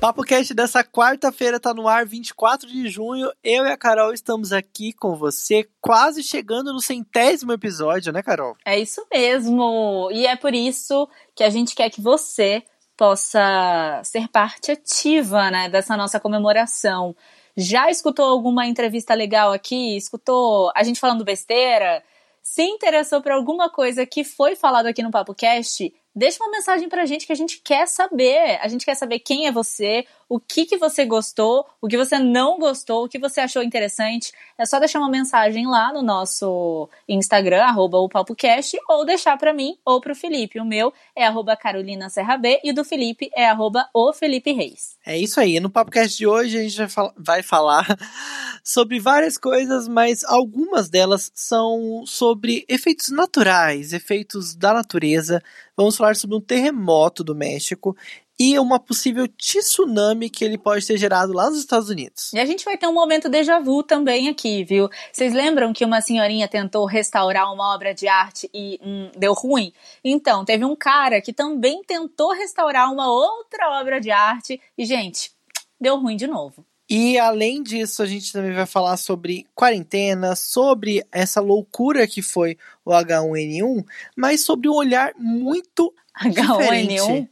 Papo Cast dessa quarta-feira tá no ar, 24 de junho. Eu e a Carol estamos aqui com você, quase chegando no centésimo episódio, né, Carol? É isso mesmo. E é por isso que a gente quer que você possa ser parte ativa, né, dessa nossa comemoração. Já escutou alguma entrevista legal aqui? Escutou a gente falando besteira? Se interessou por alguma coisa que foi falado aqui no Papo Cast? Deixa uma mensagem pra gente que a gente quer saber. A gente quer saber quem é você, o que, que você gostou, o que você não gostou, o que você achou interessante. É só deixar uma mensagem lá no nosso Instagram, arroba o PalpoCast, ou deixar para mim ou pro Felipe. O meu é arroba Carolina Serra B e o do Felipe é arroba o Felipe Reis. É isso aí. No PalpoCast de hoje a gente vai, fal vai falar sobre várias coisas, mas algumas delas são sobre efeitos naturais, efeitos da natureza Vamos falar sobre um terremoto do México e uma possível tsunami que ele pode ter gerado lá nos Estados Unidos. E a gente vai ter um momento déjà vu também aqui, viu? Vocês lembram que uma senhorinha tentou restaurar uma obra de arte e hum, deu ruim? Então, teve um cara que também tentou restaurar uma outra obra de arte e, gente, deu ruim de novo. E além disso, a gente também vai falar sobre quarentena, sobre essa loucura que foi o H1N1, mas sobre um olhar muito H1N1?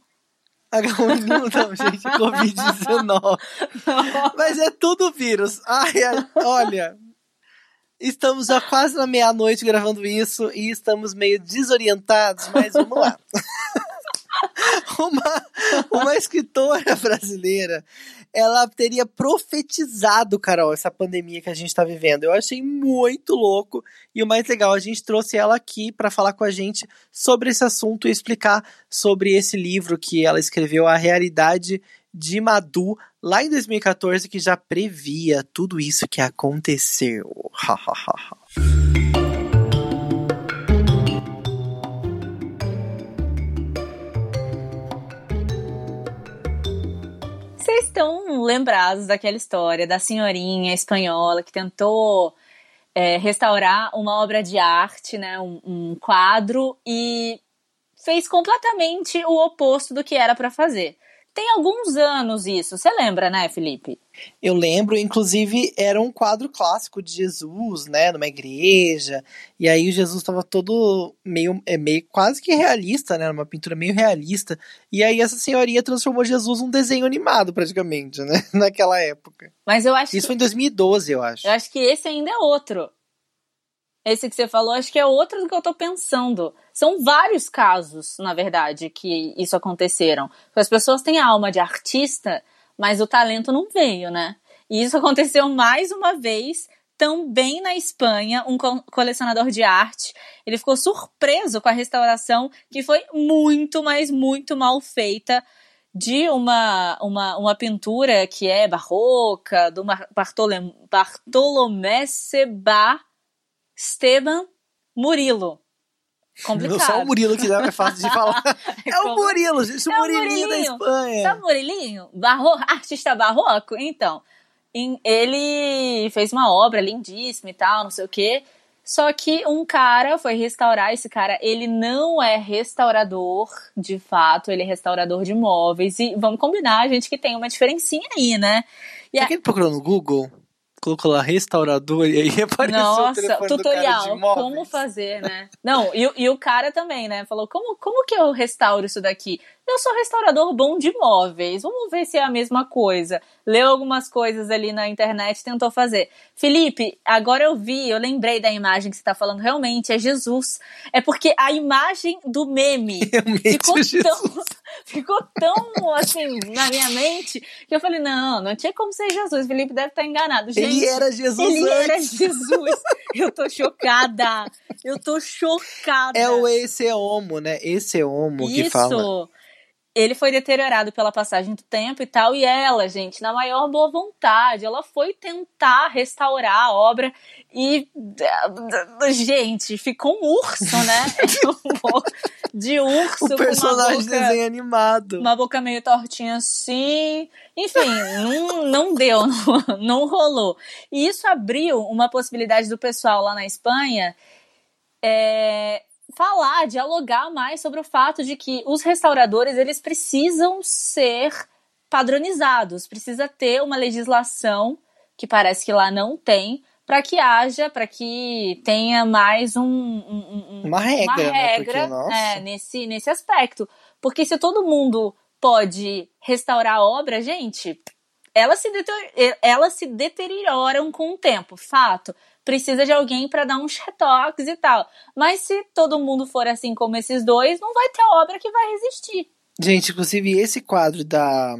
H1N1 não, gente, Covid-19. Mas é tudo vírus. Ai, olha, estamos já quase na meia-noite gravando isso e estamos meio desorientados, mas vamos lá. uma, uma escritora brasileira, ela teria profetizado, Carol, essa pandemia que a gente tá vivendo. Eu achei muito louco. E o mais legal, a gente trouxe ela aqui para falar com a gente sobre esse assunto e explicar sobre esse livro que ela escreveu, A Realidade de Madu, lá em 2014, que já previa tudo isso que aconteceu. Vocês estão lembrados daquela história da senhorinha espanhola que tentou é, restaurar uma obra de arte, né, um, um quadro, e fez completamente o oposto do que era para fazer. Tem alguns anos isso, você lembra, né, Felipe? Eu lembro, inclusive, era um quadro clássico de Jesus, né, numa igreja, e aí o Jesus estava todo meio, é, meio quase que realista, né, uma pintura meio realista, e aí essa senhorinha transformou Jesus num desenho animado, praticamente, né, naquela época. Mas eu acho Isso que... foi em 2012, eu acho. Eu acho que esse ainda é outro. Esse que você falou, acho que é outro do que eu tô pensando. São vários casos, na verdade, que isso aconteceram. As pessoas têm alma de artista, mas o talento não veio, né? E isso aconteceu mais uma vez também na Espanha, um colecionador de arte, ele ficou surpreso com a restauração que foi muito, mas muito mal feita de uma, uma, uma pintura que é barroca, do Bartolomé Seba Esteban Murilo. Complicado. Só o Murilo que é fácil de falar. é o Murilo, gente, o é Murilinho da Espanha. Sabe o Murilinho? Barro... Artista barroco? Então, ele fez uma obra lindíssima e tal, não sei o quê. Só que um cara foi restaurar, esse cara, ele não é restaurador de fato, ele é restaurador de móveis. E vamos combinar, gente, que tem uma diferencinha aí, né? E a... que procurou no Google? Colocou lá restaurador e aí apareceu Nossa, o telefone tutorial, do cara de como fazer, né? Não, e, e, o cara também, né? Falou, como, como que eu restauro isso daqui? Eu sou restaurador bom de móveis, vamos ver se é a mesma coisa. Leu algumas coisas ali na internet tentou fazer. Felipe, agora eu vi, eu lembrei da imagem que você tá falando, realmente, é Jesus. É porque a imagem do meme ficou é tão, ficou tão, assim, na minha mente, que eu falei, não, não tinha como ser Jesus, Felipe deve estar enganado. Gente, ele era Jesus Ele antes. era Jesus. Eu tô chocada. Eu tô chocada. É o esse é homo, né? Esse é homo que fala. Ele foi deteriorado pela passagem do tempo e tal, e ela, gente, na maior boa vontade, ela foi tentar restaurar a obra e, gente, ficou um urso, né? de urso. O personagem boca, desenho animado. Uma boca meio tortinha assim. Enfim, não, não deu, não, não rolou. E isso abriu uma possibilidade do pessoal lá na Espanha é, falar, dialogar mais sobre o fato de que os restauradores eles precisam ser padronizados, precisa ter uma legislação que parece que lá não tem para que haja, para que tenha mais um, um, um uma regra, uma regra né? Porque, é, nesse, nesse aspecto. Porque se todo mundo pode restaurar a obra, gente, elas se, elas se deterioram com o tempo, fato precisa de alguém para dar uns retoques e tal. Mas se todo mundo for assim como esses dois, não vai ter obra que vai resistir. Gente, inclusive esse quadro da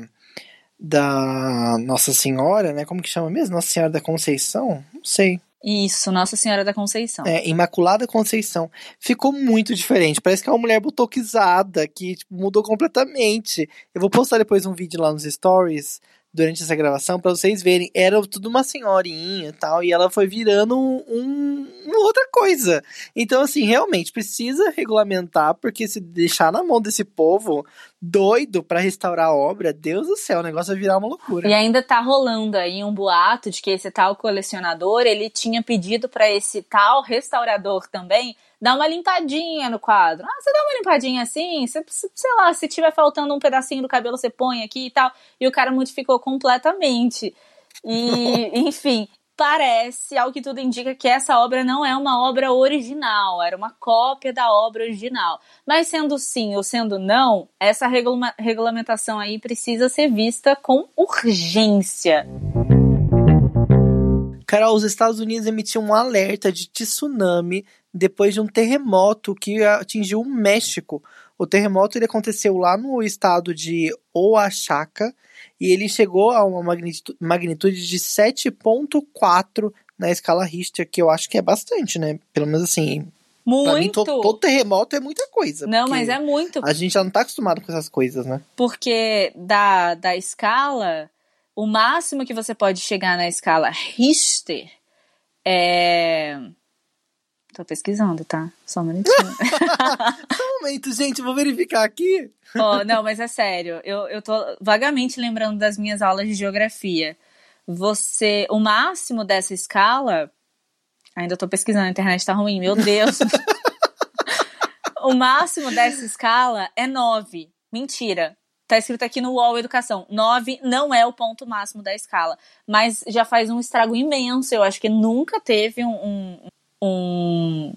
da Nossa Senhora, né? Como que chama mesmo? Nossa Senhora da Conceição? Não sei. Isso, Nossa Senhora da Conceição. É, Imaculada Conceição. Ficou muito diferente. Parece que é uma mulher butoquizada, que tipo, mudou completamente. Eu vou postar depois um vídeo lá nos stories durante essa gravação para vocês verem. Era tudo uma senhorinha e tal, e ela foi virando um, uma outra coisa. Então, assim, realmente precisa regulamentar, porque se deixar na mão desse povo doido para restaurar a obra, Deus do céu, o negócio vai virar uma loucura. E ainda tá rolando aí um boato de que esse tal colecionador, ele tinha pedido para esse tal restaurador também dá uma limpadinha no quadro. Ah, você dá uma limpadinha assim, você, sei lá, se tiver faltando um pedacinho do cabelo, você põe aqui e tal. E o cara modificou completamente. E, enfim, parece, ao que tudo indica, que essa obra não é uma obra original, era uma cópia da obra original. Mas sendo sim ou sendo não, essa regula regulamentação aí precisa ser vista com urgência. Carol, os Estados Unidos emitiam um alerta de tsunami depois de um terremoto que atingiu o México. O terremoto ele aconteceu lá no estado de Oaxaca e ele chegou a uma magnitude de 7.4 na escala Richter, que eu acho que é bastante, né? Pelo menos assim. Muito. Mim, todo, todo, terremoto é muita coisa. Não, mas é muito. A gente já não tá acostumado com essas coisas, né? Porque da, da escala, o máximo que você pode chegar na escala Richter é Tô pesquisando, tá? Só um minutinho. Só um momento, gente, vou verificar aqui. oh, não, mas é sério. Eu, eu tô vagamente lembrando das minhas aulas de geografia. Você. O máximo dessa escala. Ainda tô pesquisando, a internet tá ruim, meu Deus. o máximo dessa escala é 9. Mentira. Tá escrito aqui no UOL Educação. 9 não é o ponto máximo da escala. Mas já faz um estrago imenso. Eu acho que nunca teve um, um um.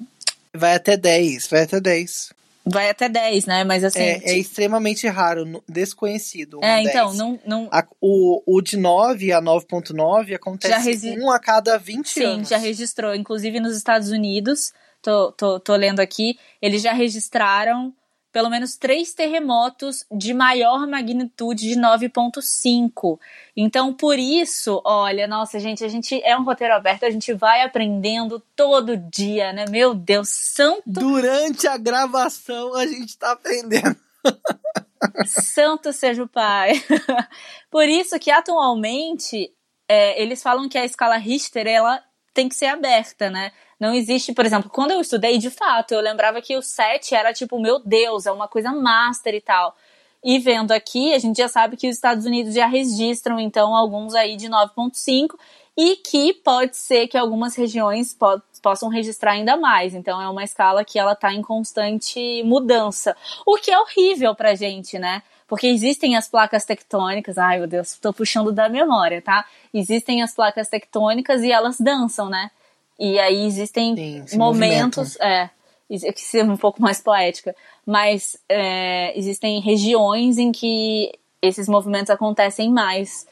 Vai até 10, vai até 10. Vai até 10, né? Mas assim. É, é extremamente raro, desconhecido. Um é, 10. então, não. não... A, o, o de 9 a 9,9 acontece resi... um a cada 20 Sim, anos. Sim, já registrou. Inclusive nos Estados Unidos, tô, tô, tô lendo aqui, eles já registraram pelo menos três terremotos de maior magnitude de 9.5. Então, por isso, olha, nossa, gente, a gente é um roteiro aberto, a gente vai aprendendo todo dia, né? Meu Deus, santo. Durante a gravação, a gente tá aprendendo. santo seja o Pai. por isso que atualmente é, eles falam que a escala Richter ela tem que ser aberta, né? Não existe, por exemplo, quando eu estudei, de fato, eu lembrava que o 7 era tipo, meu Deus, é uma coisa master e tal. E vendo aqui, a gente já sabe que os Estados Unidos já registram, então, alguns aí de 9,5 e que pode ser que algumas regiões po possam registrar ainda mais. Então, é uma escala que ela está em constante mudança. O que é horrível pra gente, né? Porque existem as placas tectônicas, ai meu Deus, estou puxando da memória, tá? Existem as placas tectônicas e elas dançam, né? E aí existem Sim, momentos. É, que ser um pouco mais poética. Mas é, existem regiões em que esses movimentos acontecem mais.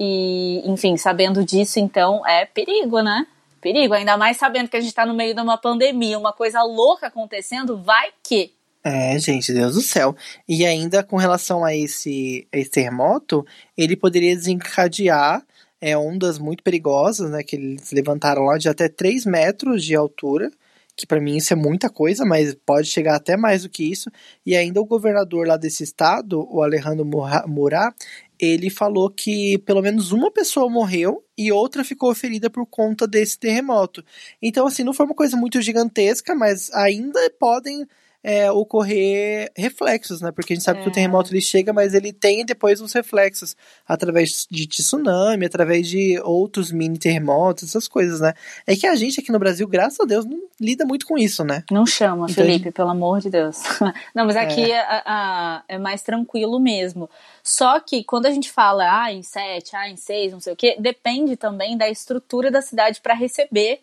E, enfim, sabendo disso, então, é perigo, né? Perigo. Ainda mais sabendo que a gente tá no meio de uma pandemia, uma coisa louca acontecendo, vai que. É, gente, Deus do céu. E ainda com relação a esse, esse terremoto, ele poderia desencadear é, ondas muito perigosas, né? Que eles levantaram lá de até 3 metros de altura, que para mim isso é muita coisa, mas pode chegar até mais do que isso. E ainda o governador lá desse estado, o Alejandro Murat, ele falou que pelo menos uma pessoa morreu e outra ficou ferida por conta desse terremoto. Então, assim, não foi uma coisa muito gigantesca, mas ainda podem é, ocorrer reflexos, né? Porque a gente sabe é. que o é. terremoto ele chega, mas ele tem depois os reflexos através de tsunami, através de outros mini terremotos, essas coisas, né? É que a gente aqui no Brasil, graças a Deus, não lida muito com isso, né? Não chama, então, Felipe, gente... pelo amor de Deus. não, mas aqui é. A, a, é mais tranquilo mesmo. Só que quando a gente fala ah, em sete, ah, em seis, não sei o quê, depende também da estrutura da cidade para receber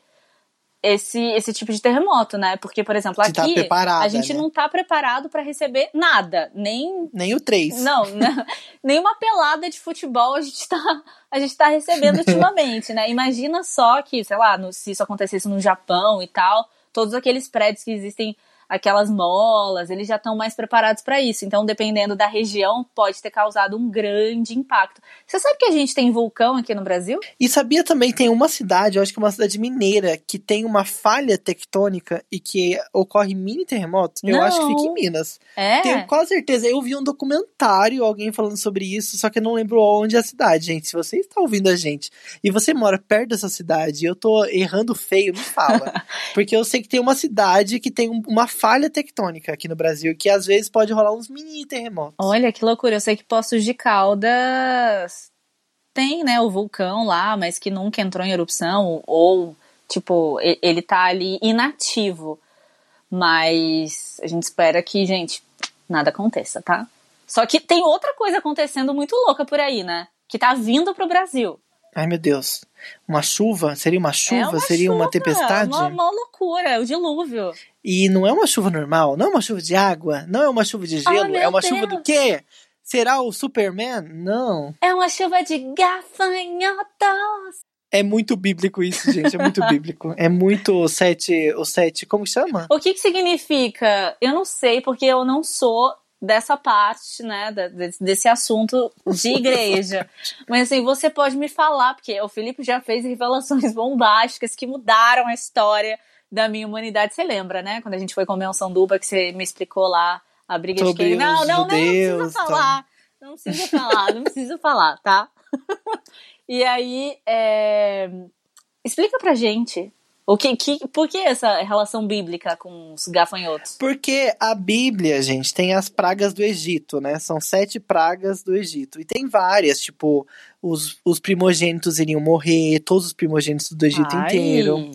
esse, esse tipo de terremoto, né? Porque, por exemplo, tá aqui tá a gente né? não tá preparado para receber nada, nem nem o 3. Não, né? nem uma pelada de futebol a gente tá a gente tá recebendo ultimamente, né? Imagina só que, sei lá, no, se isso acontecesse no Japão e tal, todos aqueles prédios que existem aquelas molas, eles já estão mais preparados para isso. Então, dependendo da região, pode ter causado um grande impacto. Você sabe que a gente tem vulcão aqui no Brasil? E sabia também tem uma cidade, eu acho que é uma cidade mineira, que tem uma falha tectônica e que ocorre mini terremotos? Eu acho que fica em Minas. É? Tenho quase certeza. Eu vi um documentário, alguém falando sobre isso, só que eu não lembro onde é a cidade, gente. Se você está ouvindo a gente e você mora perto dessa cidade e eu tô errando feio, me fala. Porque eu sei que tem uma cidade que tem uma falha tectônica aqui no Brasil, que às vezes pode rolar uns mini terremotos. Olha que loucura, eu sei que Poços de Caldas tem, né, o vulcão lá, mas que nunca entrou em erupção, ou, tipo, ele tá ali inativo. Mas a gente espera que, gente, nada aconteça, tá? Só que tem outra coisa acontecendo muito louca por aí, né? Que tá vindo pro Brasil. Ai, meu Deus. Uma chuva? Seria uma chuva? É uma Seria chuva, uma tempestade? Uma, uma loucura, é o dilúvio. E não é uma chuva normal, não é uma chuva de água, não é uma chuva de gelo, oh, é uma Deus. chuva do quê? Será o Superman? Não. É uma chuva de gafanhotos. É muito bíblico isso, gente. É muito bíblico. É muito sete. O sete. Como chama? O que, que significa? Eu não sei, porque eu não sou dessa parte, né, desse assunto de igreja. Mas assim, você pode me falar, porque o Felipe já fez revelações bombásticas que mudaram a história da minha humanidade. Você lembra, né? Quando a gente foi comer um sanduba que você me explicou lá a briga Sobre de quem. Não, não, não, não precisa falar. Não precisa falar, não precisa falar, tá? e aí, é... explica pra gente o que, que, por que essa relação bíblica com os gafanhotos? Porque a Bíblia, gente, tem as pragas do Egito, né? São sete pragas do Egito. E tem várias, tipo, os, os primogênitos iriam morrer, todos os primogênitos do Egito Ai. inteiro.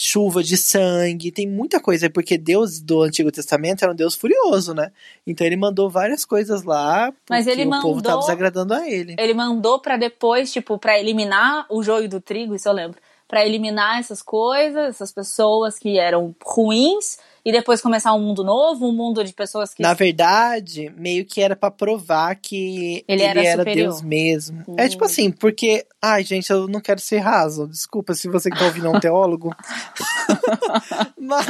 Chuva de sangue, tem muita coisa, porque Deus do Antigo Testamento era um Deus furioso, né? Então ele mandou várias coisas lá, Mas ele o mandou, povo tava desagradando a ele. Ele mandou para depois, tipo, para eliminar o joio do trigo, isso eu lembro para eliminar essas coisas, essas pessoas que eram ruins e depois começar um mundo novo, um mundo de pessoas que Na verdade, meio que era para provar que ele, ele era, era Deus mesmo. Hum. É tipo assim, porque, ai, gente, eu não quero ser raso. Desculpa se você que tá ouvindo é um teólogo. Mas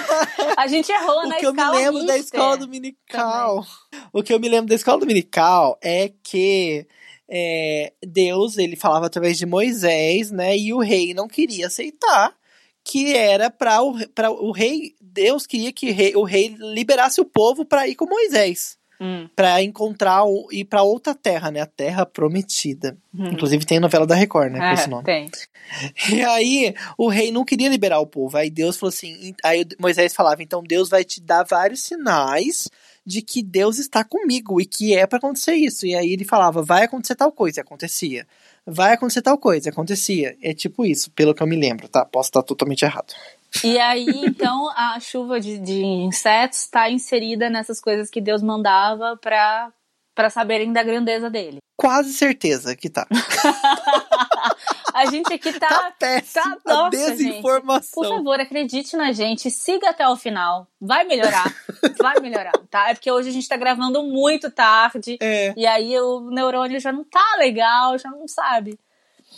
a gente errou o na que eu me lembro da escola dominical. Também. O que eu me lembro da escola dominical é que é, Deus ele falava através de Moisés, né? E o rei não queria aceitar que era para o, o rei. Deus queria que o rei, o rei liberasse o povo para ir com Moisés. Hum. para encontrar ir para outra terra, né? A Terra Prometida. Hum. Inclusive tem a novela da Record, né? com esse nome. Tem. E aí o rei não queria liberar o povo. Aí Deus falou assim. Aí Moisés falava: então Deus vai te dar vários sinais de que Deus está comigo e que é para acontecer isso. E aí ele falava, vai acontecer tal coisa, e acontecia. Vai acontecer tal coisa, acontecia. É tipo isso, pelo que eu me lembro, tá? Posso estar totalmente errado. E aí, então, a chuva de, de insetos está inserida nessas coisas que Deus mandava para para saberem da grandeza dele. Quase certeza que tá. a gente aqui tá. Tá. Tá, nossa, desinformação. Gente, por favor, acredite na gente, siga até o final. Vai melhorar. vai melhorar, tá? É porque hoje a gente tá gravando muito tarde. É. E aí o neurônio já não tá legal, já não sabe.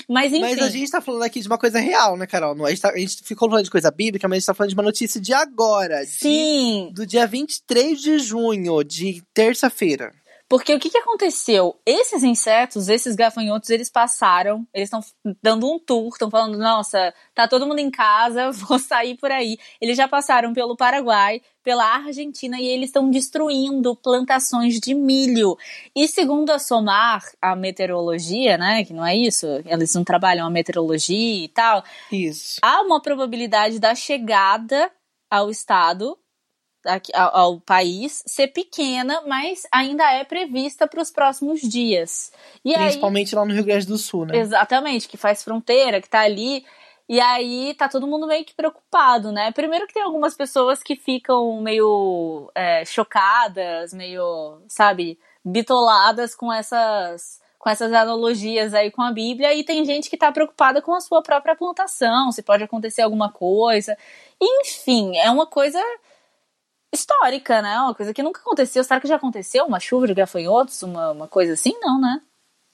Mas enfim. Mas a gente tá falando aqui de uma coisa real, né, Carol? A, gente tá, a gente ficou falando de coisa bíblica, mas a gente tá falando de uma notícia de agora. Sim. De, do dia 23 de junho, de terça-feira. Porque o que, que aconteceu? Esses insetos, esses gafanhotos, eles passaram, eles estão dando um tour, estão falando, nossa, tá todo mundo em casa, vou sair por aí. Eles já passaram pelo Paraguai, pela Argentina e eles estão destruindo plantações de milho. E segundo a SOMAR, a meteorologia, né, que não é isso, eles não trabalham a meteorologia e tal. Isso. Há uma probabilidade da chegada ao estado ao, ao, país ser pequena, mas ainda é prevista para os próximos dias. E Principalmente aí, lá no Rio Grande do Sul, né? Exatamente, que faz fronteira, que está ali. E aí tá todo mundo meio que preocupado, né? Primeiro que tem algumas pessoas que ficam meio é, chocadas, meio, sabe, bitoladas com essas com essas analogias aí com a Bíblia, e tem gente que tá preocupada com a sua própria plantação, se pode acontecer alguma coisa. Enfim, é uma coisa histórica, né? Uma coisa que nunca aconteceu. Será que já aconteceu uma chuva de gafanhotos, uma, uma coisa assim? Não, né?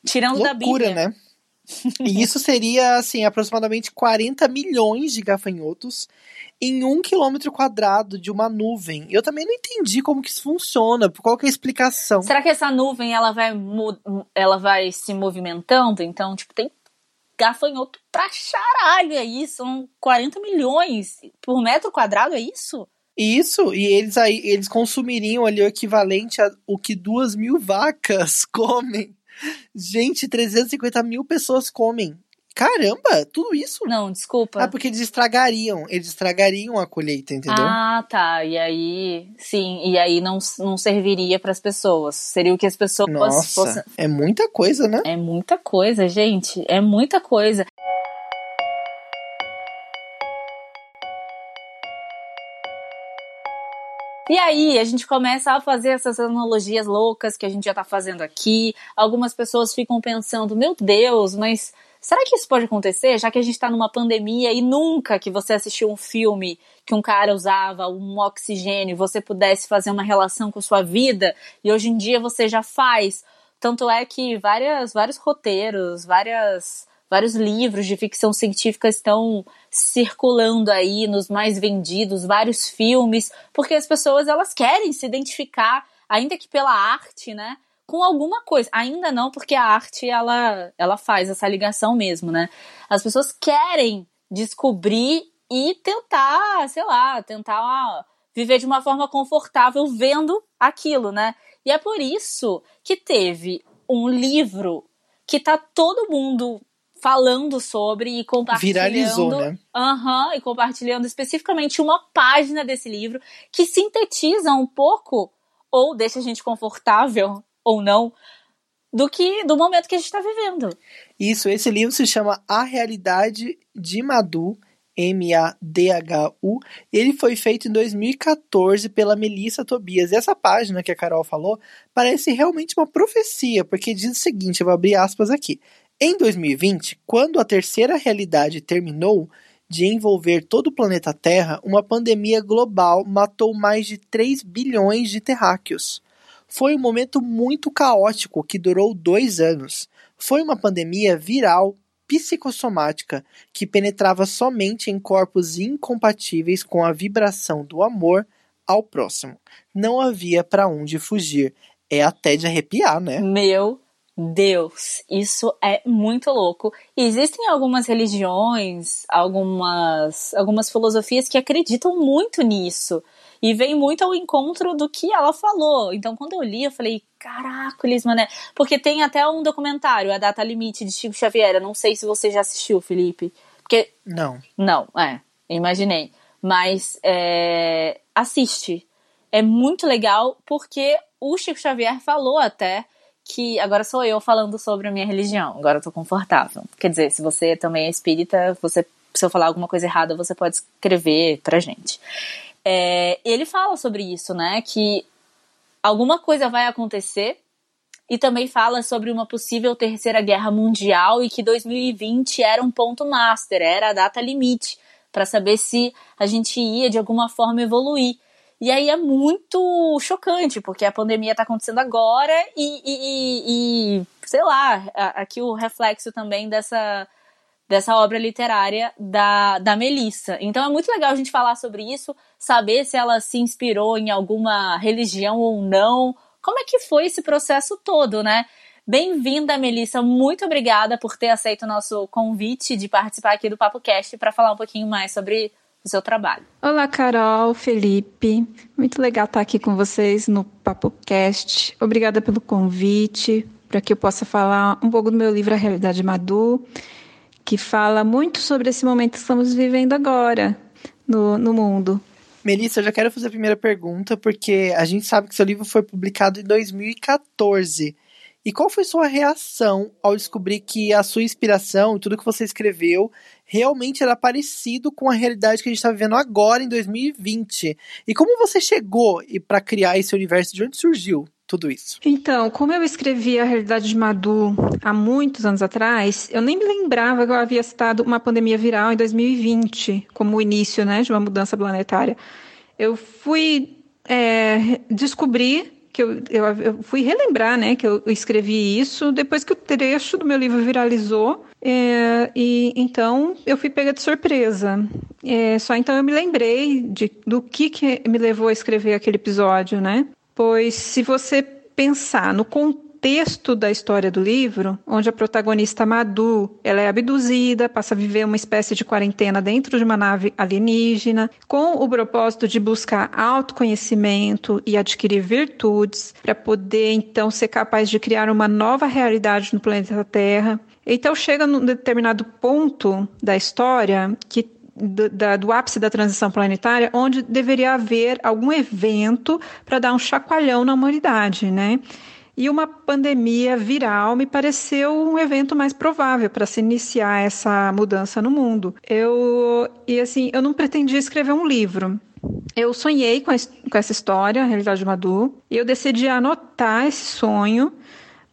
Tirando Loucura, da Bíblia. né? e isso seria, assim, aproximadamente 40 milhões de gafanhotos em um quilômetro quadrado de uma nuvem. Eu também não entendi como que isso funciona, qual que é a explicação. Será que essa nuvem, ela vai, ela vai se movimentando? Então, tipo, tem gafanhoto pra charalho, é isso? São 40 milhões por metro quadrado, é isso? Isso, e eles aí eles consumiriam ali o equivalente a o que duas mil vacas comem. Gente, 350 mil pessoas comem. Caramba, tudo isso? Não, desculpa. Ah, porque eles estragariam, eles estragariam a colheita, entendeu? Ah, tá. E aí, sim, e aí não, não serviria para as pessoas. Seria o que as pessoas Nossa, fossem... é muita coisa, né? É muita coisa, gente. É muita coisa. E aí, a gente começa a fazer essas analogias loucas que a gente já tá fazendo aqui. Algumas pessoas ficam pensando, meu Deus, mas será que isso pode acontecer? Já que a gente tá numa pandemia e nunca que você assistiu um filme que um cara usava um oxigênio, você pudesse fazer uma relação com sua vida, e hoje em dia você já faz. Tanto é que várias, vários roteiros, várias vários livros de ficção científica estão circulando aí nos mais vendidos, vários filmes, porque as pessoas elas querem se identificar, ainda que pela arte, né? Com alguma coisa. Ainda não, porque a arte ela, ela faz essa ligação mesmo, né? As pessoas querem descobrir e tentar, sei lá, tentar viver de uma forma confortável vendo aquilo, né? E é por isso que teve um livro que tá todo mundo falando sobre e compartilhando. Viralizou, né? Uhum, e compartilhando especificamente uma página desse livro que sintetiza um pouco, ou deixa a gente confortável, ou não, do que do momento que a gente está vivendo. Isso, esse livro se chama A Realidade de Madu, M-A-D-H-U. Ele foi feito em 2014 pela Melissa Tobias. E essa página que a Carol falou parece realmente uma profecia, porque diz o seguinte: eu vou abrir aspas aqui. Em 2020, quando a terceira realidade terminou de envolver todo o planeta Terra, uma pandemia global matou mais de 3 bilhões de terráqueos. Foi um momento muito caótico que durou dois anos. Foi uma pandemia viral psicossomática que penetrava somente em corpos incompatíveis com a vibração do amor ao próximo. Não havia para onde fugir. É até de arrepiar, né? Meu Deus, isso é muito louco. E existem algumas religiões, algumas, algumas filosofias que acreditam muito nisso. E vem muito ao encontro do que ela falou. Então, quando eu li, eu falei, caracoles, mané. Porque tem até um documentário, A Data Limite, de Chico Xavier. Eu não sei se você já assistiu, Felipe. Porque... Não. Não, é. Imaginei. Mas, é... assiste. É muito legal porque o Chico Xavier falou até que agora sou eu falando sobre a minha religião. Agora eu tô confortável. Quer dizer, se você também é espírita, você se eu falar alguma coisa errada, você pode escrever pra gente. É, ele fala sobre isso, né? Que alguma coisa vai acontecer e também fala sobre uma possível terceira guerra mundial e que 2020 era um ponto master, era a data limite para saber se a gente ia de alguma forma evoluir. E aí é muito chocante, porque a pandemia está acontecendo agora e, e, e, sei lá, aqui o reflexo também dessa, dessa obra literária da, da Melissa. Então é muito legal a gente falar sobre isso, saber se ela se inspirou em alguma religião ou não, como é que foi esse processo todo, né? Bem-vinda, Melissa. Muito obrigada por ter aceito o nosso convite de participar aqui do Papo Cast para falar um pouquinho mais sobre o seu trabalho. Olá, Carol, Felipe. Muito legal estar aqui com vocês no Papo Cast. Obrigada pelo convite para que eu possa falar um pouco do meu livro A Realidade Madu, que fala muito sobre esse momento que estamos vivendo agora no, no mundo. Melissa, eu já quero fazer a primeira pergunta, porque a gente sabe que seu livro foi publicado em 2014. E qual foi sua reação ao descobrir que a sua inspiração, tudo que você escreveu, realmente era parecido com a realidade que a gente está vivendo agora em 2020? E como você chegou para criar esse universo? De onde surgiu tudo isso? Então, como eu escrevi a realidade de Madu há muitos anos atrás, eu nem me lembrava que eu havia citado uma pandemia viral em 2020 como o início, né, de uma mudança planetária. Eu fui é, descobrir que eu, eu, eu, fui relembrar, né, que eu escrevi isso depois que o trecho do meu livro viralizou, é, e então eu fui pega de surpresa. É, só então eu me lembrei de, do que, que me levou a escrever aquele episódio, né? Pois se você pensar no contexto texto da história do livro, onde a protagonista Madu, ela é abduzida, passa a viver uma espécie de quarentena dentro de uma nave alienígena, com o propósito de buscar autoconhecimento e adquirir virtudes para poder então ser capaz de criar uma nova realidade no planeta Terra. Então chega num determinado ponto da história que do, da, do, ápice da transição planetária, onde deveria haver algum evento para dar um chacoalhão na humanidade, né? E uma pandemia viral me pareceu um evento mais provável para se iniciar essa mudança no mundo. Eu e assim, eu não pretendia escrever um livro. Eu sonhei com, a, com essa história, a realidade de Madu, e eu decidi anotar esse sonho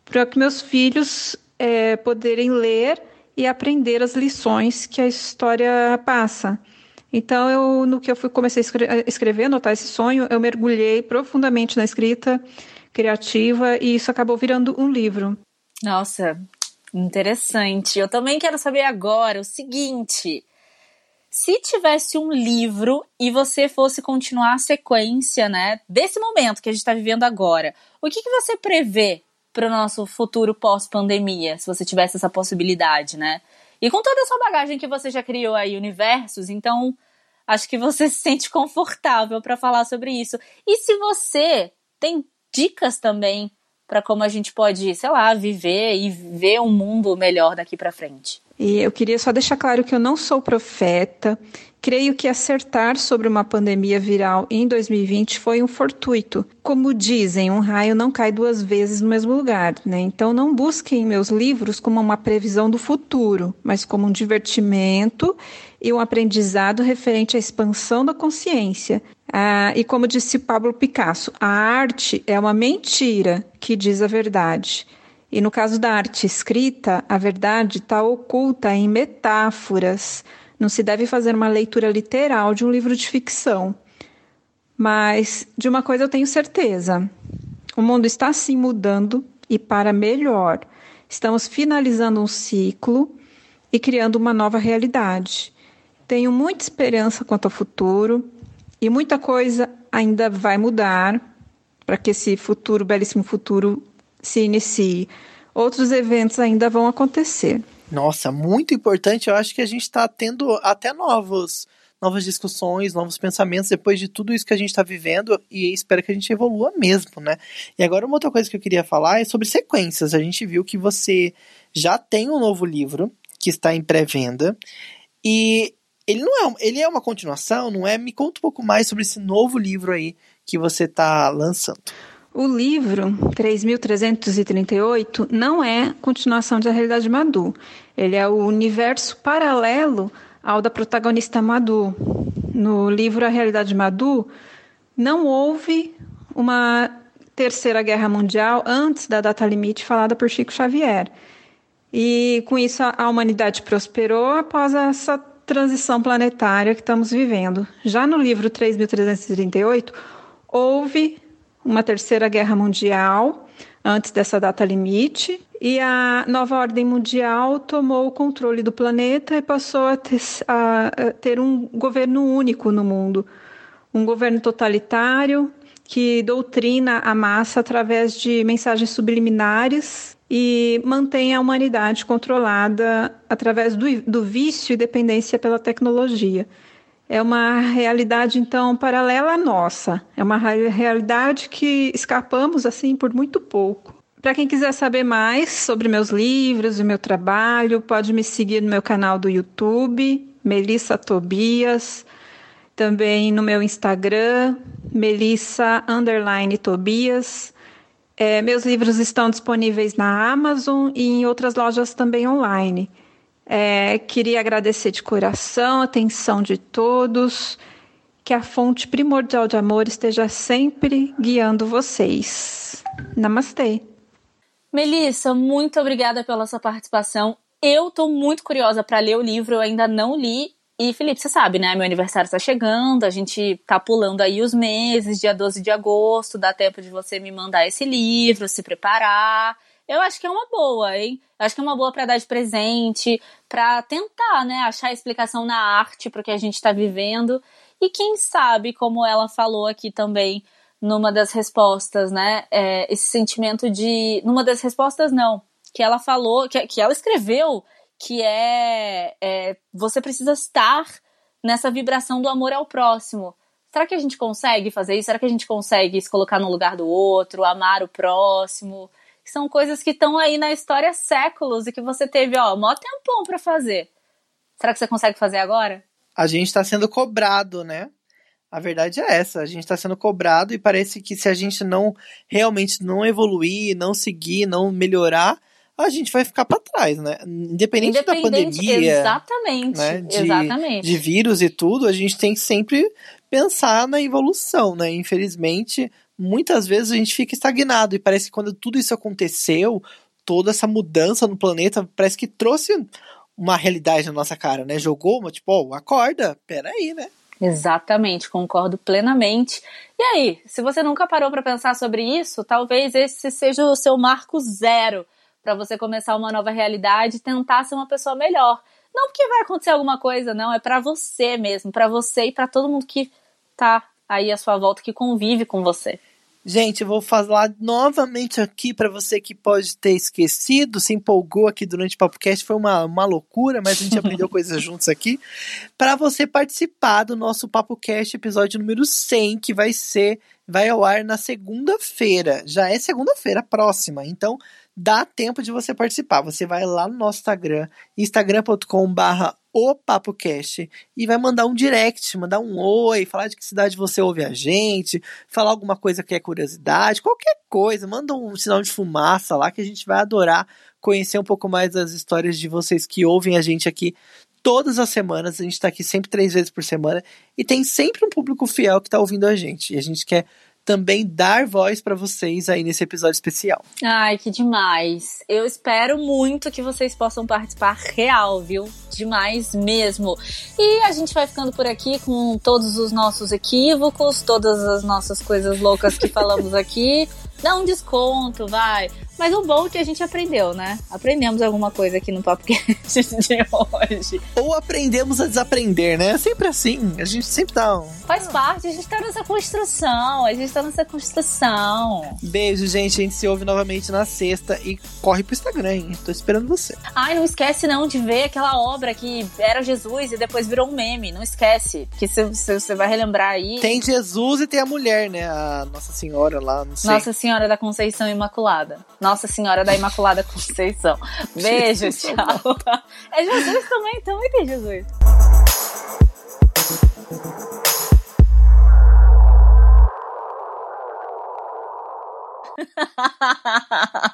para que meus filhos é, poderem ler e aprender as lições que a história passa. Então, eu, no que eu fui, comecei a escrever, anotar esse sonho, eu mergulhei profundamente na escrita criativa e isso acabou virando um livro. Nossa, interessante. Eu também quero saber agora o seguinte: se tivesse um livro e você fosse continuar a sequência, né, desse momento que a gente está vivendo agora, o que, que você prevê para o nosso futuro pós-pandemia, se você tivesse essa possibilidade, né? E com toda a sua bagagem que você já criou aí, universos, então acho que você se sente confortável para falar sobre isso. E se você tem dicas também para como a gente pode, sei lá, viver e ver um mundo melhor daqui para frente. E eu queria só deixar claro que eu não sou profeta. Creio que acertar sobre uma pandemia viral em 2020 foi um fortuito. Como dizem, um raio não cai duas vezes no mesmo lugar, né? Então não busquem meus livros como uma previsão do futuro, mas como um divertimento e um aprendizado referente à expansão da consciência. Ah, e como disse Pablo Picasso, a arte é uma mentira que diz a verdade. E no caso da arte escrita, a verdade está oculta em metáforas. Não se deve fazer uma leitura literal de um livro de ficção. Mas de uma coisa eu tenho certeza: o mundo está se mudando e para melhor. Estamos finalizando um ciclo e criando uma nova realidade. Tenho muita esperança quanto ao futuro e muita coisa ainda vai mudar para que esse futuro, belíssimo futuro, se inicie. Outros eventos ainda vão acontecer. Nossa, muito importante. Eu acho que a gente está tendo até novos, novas discussões, novos pensamentos depois de tudo isso que a gente está vivendo e espero que a gente evolua mesmo, né? E agora uma outra coisa que eu queria falar é sobre sequências. A gente viu que você já tem um novo livro que está em pré-venda e ele não é, ele é uma continuação, não é? Me conta um pouco mais sobre esse novo livro aí que você está lançando. O livro 3338 não é continuação de A Realidade Madu. Ele é o universo paralelo ao da protagonista Madu. No livro A Realidade Madu, não houve uma terceira guerra mundial antes da data limite falada por Chico Xavier. E com isso a humanidade prosperou após essa transição planetária que estamos vivendo. Já no livro 3338, houve uma terceira guerra mundial antes dessa data limite e a nova ordem mundial tomou o controle do planeta e passou a ter, a ter um governo único no mundo, um governo totalitário que doutrina a massa através de mensagens subliminares e mantém a humanidade controlada através do, do vício e dependência pela tecnologia. É uma realidade, então, paralela à nossa. É uma realidade que escapamos, assim, por muito pouco. Para quem quiser saber mais sobre meus livros e meu trabalho, pode me seguir no meu canal do YouTube, Melissa Tobias, também no meu Instagram, Melissa Tobias. É, meus livros estão disponíveis na Amazon e em outras lojas também online. É, queria agradecer de coração a atenção de todos, que a fonte primordial de amor esteja sempre guiando vocês. Namastê. Melissa, muito obrigada pela sua participação. Eu estou muito curiosa para ler o livro, eu ainda não li. E, Felipe, você sabe, né? Meu aniversário está chegando, a gente tá pulando aí os meses, dia 12 de agosto, dá tempo de você me mandar esse livro, se preparar. Eu acho que é uma boa, hein? Eu acho que é uma boa para dar de presente, para tentar, né, achar explicação na arte para o que a gente está vivendo. E quem sabe, como ela falou aqui também numa das respostas, né, é, esse sentimento de, numa das respostas não, que ela falou, que, que ela escreveu, que é, é você precisa estar nessa vibração do amor ao próximo. Será que a gente consegue fazer isso? Será que a gente consegue se colocar no lugar do outro, amar o próximo? São coisas que estão aí na história há séculos e que você teve, ó, mó tempão para fazer. Será que você consegue fazer agora? A gente está sendo cobrado, né? A verdade é essa, a gente está sendo cobrado e parece que se a gente não realmente não evoluir, não seguir, não melhorar, a gente vai ficar para trás, né? Independente, Independente, da pandemia, exatamente, né? de, exatamente. de vírus e tudo, a gente tem que sempre pensar na evolução, né? Infelizmente, muitas vezes a gente fica estagnado e parece que quando tudo isso aconteceu, toda essa mudança no planeta, parece que trouxe uma realidade na nossa cara, né? Jogou uma, tipo, oh, acorda, peraí, né? Exatamente, concordo plenamente. E aí, se você nunca parou para pensar sobre isso, talvez esse seja o seu marco zero para você começar uma nova realidade e tentar ser uma pessoa melhor. Não porque vai acontecer alguma coisa, não, é para você mesmo, para você e para todo mundo que tá aí à sua volta que convive com você. Gente, eu vou falar novamente aqui para você que pode ter esquecido, se empolgou aqui durante o podcast, foi uma, uma loucura, mas a gente aprendeu coisas juntos aqui. Para você participar do nosso PapoCast episódio número 100, que vai ser, vai ao ar na segunda-feira. Já é segunda-feira próxima, então dá tempo de você participar. Você vai lá no nosso Instagram, instagram.com/barra o PapoCast e vai mandar um direct, mandar um oi, falar de que cidade você ouve a gente, falar alguma coisa que é curiosidade, qualquer coisa, manda um sinal de fumaça lá que a gente vai adorar conhecer um pouco mais das histórias de vocês que ouvem a gente aqui todas as semanas. A gente está aqui sempre três vezes por semana e tem sempre um público fiel que está ouvindo a gente. E a gente quer também dar voz para vocês aí nesse episódio especial. Ai, que demais. Eu espero muito que vocês possam participar real, viu? Demais mesmo. E a gente vai ficando por aqui com todos os nossos equívocos, todas as nossas coisas loucas que falamos aqui. Dá um desconto, vai. Mas o bom é que a gente aprendeu, né? Aprendemos alguma coisa aqui no Papo de hoje. Ou aprendemos a desaprender, né? É sempre assim. A gente sempre dá um. Faz parte, a gente tá nessa construção. A gente tá nessa construção. Beijo, gente. A gente se ouve novamente na sexta e corre pro Instagram, hein? Tô esperando você. Ai, não esquece não de ver aquela obra que era Jesus e depois virou um meme. Não esquece. Que você vai relembrar aí. Tem Jesus e tem a mulher, né? A Nossa Senhora lá, não sei. Nossa Senhora da Conceição Imaculada. Nossa Senhora da Imaculada Conceição. Beijo, tchau. É Jesus também, também tem Jesus.